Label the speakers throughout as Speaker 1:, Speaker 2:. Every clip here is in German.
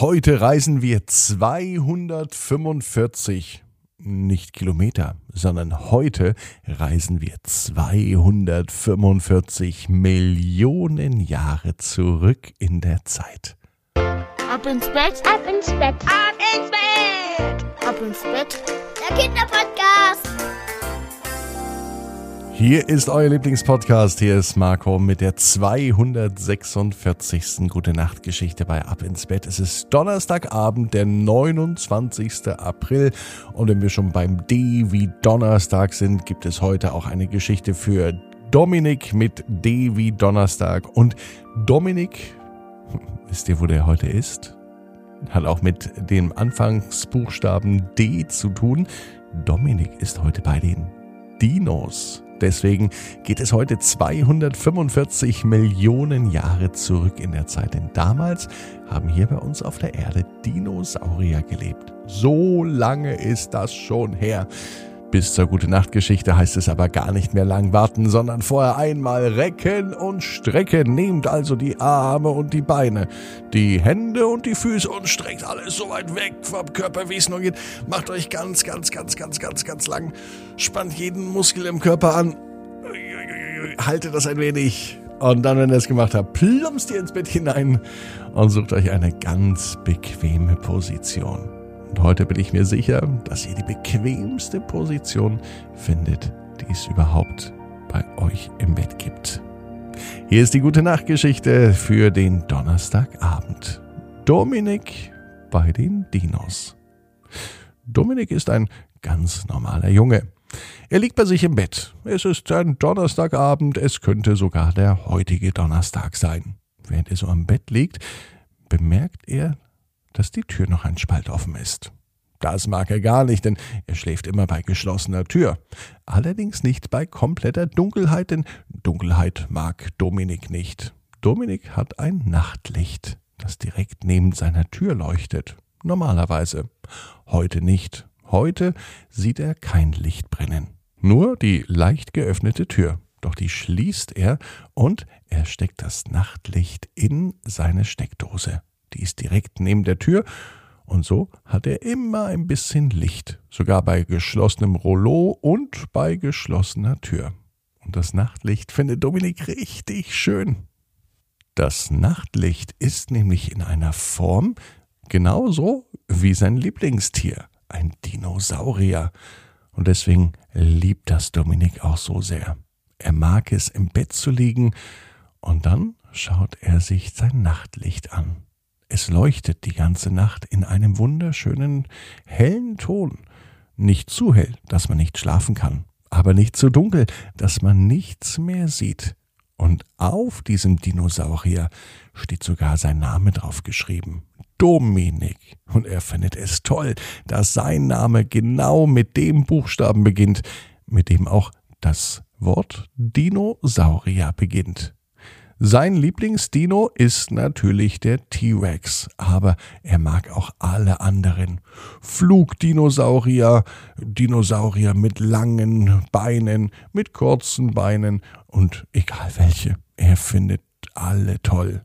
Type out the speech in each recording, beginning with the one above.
Speaker 1: Heute reisen wir 245, nicht Kilometer, sondern heute reisen wir 245 Millionen Jahre zurück in der Zeit.
Speaker 2: Ab ins Bett, ab ins Bett, ab ins Bett, ab ins Bett. Der Kinderpodcast.
Speaker 1: Hier ist euer Lieblingspodcast. Hier ist Marco mit der 246. Gute Nacht Geschichte bei Ab ins Bett. Es ist Donnerstagabend, der 29. April. Und wenn wir schon beim D wie Donnerstag sind, gibt es heute auch eine Geschichte für Dominik mit D wie Donnerstag. Und Dominik, wisst ihr, wo der heute ist? Hat auch mit dem Anfangsbuchstaben D zu tun. Dominik ist heute bei den Dinos. Deswegen geht es heute 245 Millionen Jahre zurück in der Zeit. Denn damals haben hier bei uns auf der Erde Dinosaurier gelebt. So lange ist das schon her. Bis zur Gute Nacht Geschichte heißt es aber gar nicht mehr lang warten, sondern vorher einmal recken und strecken. Nehmt also die Arme und die Beine, die Hände und die Füße und streckt alles so weit weg vom Körper, wie es nur geht. Macht euch ganz, ganz, ganz, ganz, ganz, ganz lang. Spannt jeden Muskel im Körper an. Haltet das ein wenig. Und dann, wenn ihr es gemacht habt, plumpst ihr ins Bett hinein und sucht euch eine ganz bequeme Position. Und heute bin ich mir sicher, dass ihr die bequemste Position findet, die es überhaupt bei euch im Bett gibt. Hier ist die gute Nachtgeschichte für den Donnerstagabend. Dominik bei den Dinos. Dominik ist ein ganz normaler Junge. Er liegt bei sich im Bett. Es ist ein Donnerstagabend, es könnte sogar der heutige Donnerstag sein. Während er so am Bett liegt, bemerkt er, dass die Tür noch ein Spalt offen ist. Das mag er gar nicht, denn er schläft immer bei geschlossener Tür. Allerdings nicht bei kompletter Dunkelheit, denn Dunkelheit mag Dominik nicht. Dominik hat ein Nachtlicht, das direkt neben seiner Tür leuchtet. Normalerweise. Heute nicht. Heute sieht er kein Licht brennen. Nur die leicht geöffnete Tür. Doch die schließt er und er steckt das Nachtlicht in seine Steckdose. Die ist direkt neben der Tür und so hat er immer ein bisschen Licht, sogar bei geschlossenem Rollo und bei geschlossener Tür. Und das Nachtlicht findet Dominik richtig schön. Das Nachtlicht ist nämlich in einer Form genauso wie sein Lieblingstier, ein Dinosaurier. Und deswegen liebt das Dominik auch so sehr. Er mag es, im Bett zu liegen, und dann schaut er sich sein Nachtlicht an. Es leuchtet die ganze Nacht in einem wunderschönen, hellen Ton. Nicht zu hell, dass man nicht schlafen kann, aber nicht zu dunkel, dass man nichts mehr sieht. Und auf diesem Dinosaurier steht sogar sein Name drauf geschrieben. Dominik. Und er findet es toll, dass sein Name genau mit dem Buchstaben beginnt, mit dem auch das Wort Dinosaurier beginnt. Sein Lieblingsdino ist natürlich der T-Rex, aber er mag auch alle anderen. Flugdinosaurier, Dinosaurier mit langen Beinen, mit kurzen Beinen und egal welche. Er findet alle toll.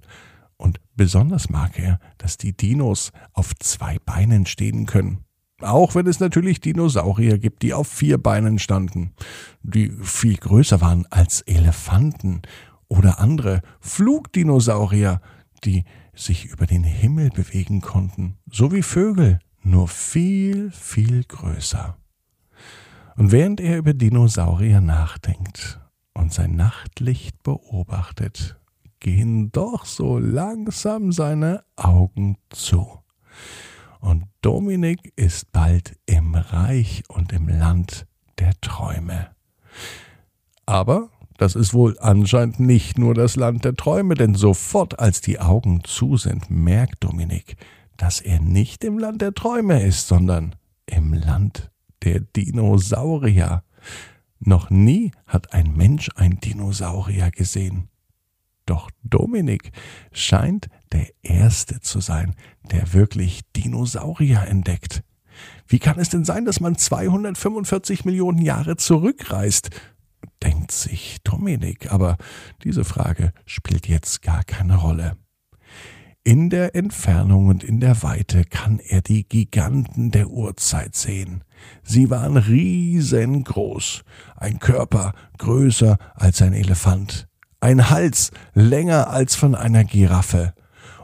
Speaker 1: Und besonders mag er, dass die Dinos auf zwei Beinen stehen können. Auch wenn es natürlich Dinosaurier gibt, die auf vier Beinen standen, die viel größer waren als Elefanten oder andere Flugdinosaurier, die sich über den Himmel bewegen konnten, so wie Vögel, nur viel, viel größer. Und während er über Dinosaurier nachdenkt und sein Nachtlicht beobachtet, gehen doch so langsam seine Augen zu. Und Dominik ist bald im Reich und im Land der Träume. Aber das ist wohl anscheinend nicht nur das Land der Träume, denn sofort als die Augen zu sind, merkt Dominik, dass er nicht im Land der Träume ist, sondern im Land der Dinosaurier. Noch nie hat ein Mensch ein Dinosaurier gesehen. Doch Dominik scheint der Erste zu sein, der wirklich Dinosaurier entdeckt. Wie kann es denn sein, dass man 245 Millionen Jahre zurückreist? Denkt sich Dominik, aber diese Frage spielt jetzt gar keine Rolle. In der Entfernung und in der Weite kann er die Giganten der Urzeit sehen. Sie waren riesengroß, ein Körper größer als ein Elefant, ein Hals länger als von einer Giraffe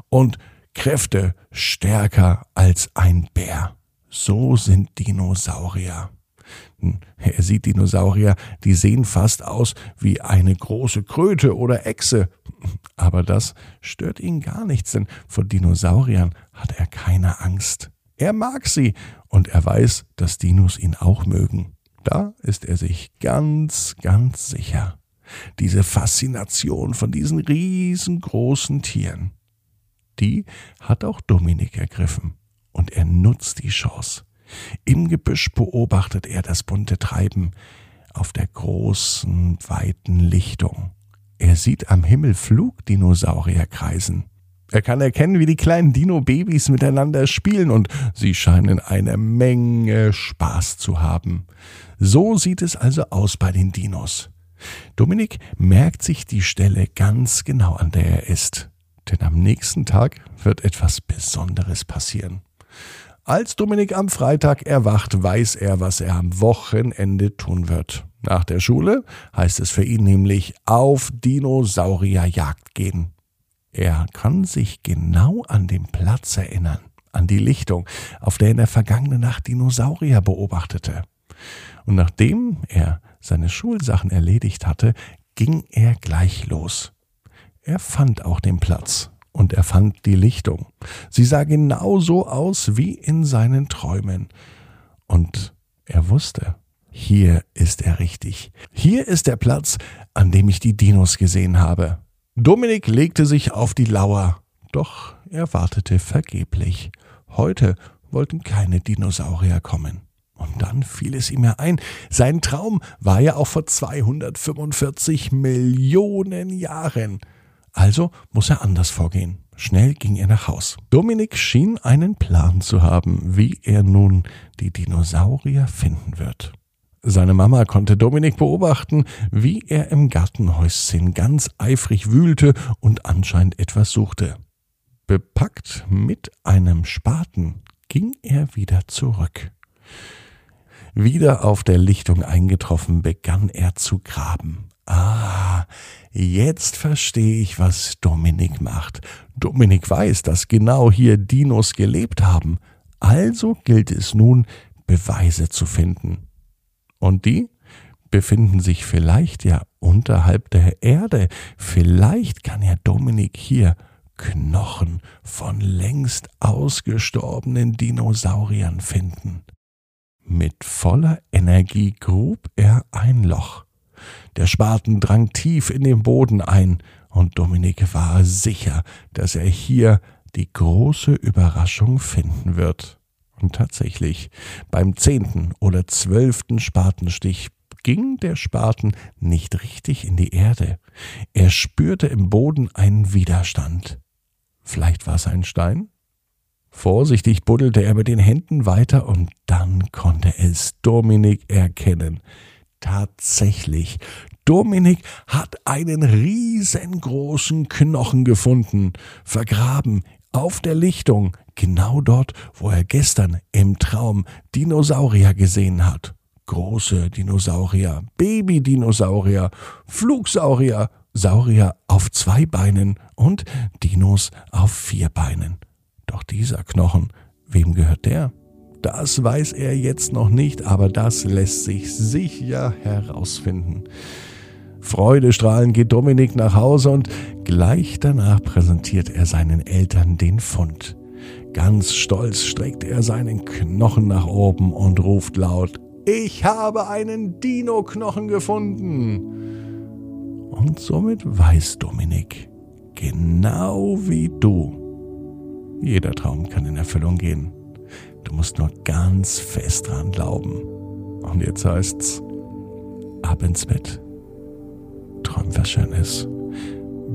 Speaker 1: und Kräfte stärker als ein Bär. So sind Dinosaurier. Er sieht Dinosaurier, die sehen fast aus wie eine große Kröte oder Echse. Aber das stört ihn gar nichts, denn vor Dinosauriern hat er keine Angst. Er mag sie und er weiß, dass Dinos ihn auch mögen. Da ist er sich ganz, ganz sicher. Diese Faszination von diesen riesengroßen Tieren, die hat auch Dominik ergriffen. Und er nutzt die Chance. Im Gebüsch beobachtet er das bunte Treiben auf der großen, weiten Lichtung. Er sieht am Himmel Flugdinosaurier kreisen. Er kann erkennen, wie die kleinen Dino-Babys miteinander spielen und sie scheinen eine Menge Spaß zu haben. So sieht es also aus bei den Dinos. Dominik merkt sich die Stelle ganz genau, an der er ist. Denn am nächsten Tag wird etwas Besonderes passieren. Als Dominik am Freitag erwacht, weiß er, was er am Wochenende tun wird. Nach der Schule heißt es für ihn nämlich auf Dinosaurierjagd gehen. Er kann sich genau an den Platz erinnern, an die Lichtung, auf der er in der vergangenen Nacht Dinosaurier beobachtete. Und nachdem er seine Schulsachen erledigt hatte, ging er gleich los. Er fand auch den Platz und er fand die Lichtung. Sie sah genau so aus wie in seinen Träumen. Und er wusste, hier ist er richtig. Hier ist der Platz, an dem ich die Dinos gesehen habe. Dominik legte sich auf die Lauer, doch er wartete vergeblich. Heute wollten keine Dinosaurier kommen. Und dann fiel es ihm ja ein, sein Traum war ja auch vor 245 Millionen Jahren. Also muss er anders vorgehen. Schnell ging er nach Haus. Dominik schien einen Plan zu haben, wie er nun die Dinosaurier finden wird. Seine Mama konnte Dominik beobachten, wie er im Gartenhäuschen ganz eifrig wühlte und anscheinend etwas suchte. Bepackt mit einem Spaten ging er wieder zurück. Wieder auf der Lichtung eingetroffen, begann er zu graben. Ah, jetzt verstehe ich, was Dominik macht. Dominik weiß, dass genau hier Dinos gelebt haben. Also gilt es nun, Beweise zu finden. Und die befinden sich vielleicht ja unterhalb der Erde. Vielleicht kann ja Dominik hier Knochen von längst ausgestorbenen Dinosauriern finden. Mit voller Energie grub er ein Loch. Der Spaten drang tief in den Boden ein, und Dominik war sicher, dass er hier die große Überraschung finden wird. Und tatsächlich, beim zehnten oder zwölften Spatenstich ging der Spaten nicht richtig in die Erde. Er spürte im Boden einen Widerstand. Vielleicht war es ein Stein? Vorsichtig buddelte er mit den Händen weiter und dann konnte es Dominik erkennen. Tatsächlich, Dominik hat einen riesengroßen Knochen gefunden, vergraben auf der Lichtung, genau dort, wo er gestern im Traum Dinosaurier gesehen hat. Große Dinosaurier, Babydinosaurier, Flugsaurier, Saurier auf zwei Beinen und Dinos auf vier Beinen. Doch dieser Knochen, wem gehört der? Das weiß er jetzt noch nicht, aber das lässt sich sicher herausfinden. Freudestrahlend geht Dominik nach Hause und gleich danach präsentiert er seinen Eltern den Fund. Ganz stolz streckt er seinen Knochen nach oben und ruft laut, ich habe einen Dino-Knochen gefunden. Und somit weiß Dominik, genau wie du, jeder Traum kann in Erfüllung gehen. Du musst nur ganz fest dran glauben. Und jetzt heißt's, ab ins Bett. Träum was Schönes.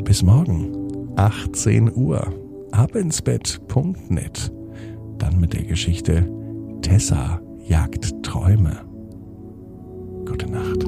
Speaker 1: Bis morgen, 18 Uhr, abinsbett.net. Dann mit der Geschichte Tessa jagt Träume. Gute Nacht.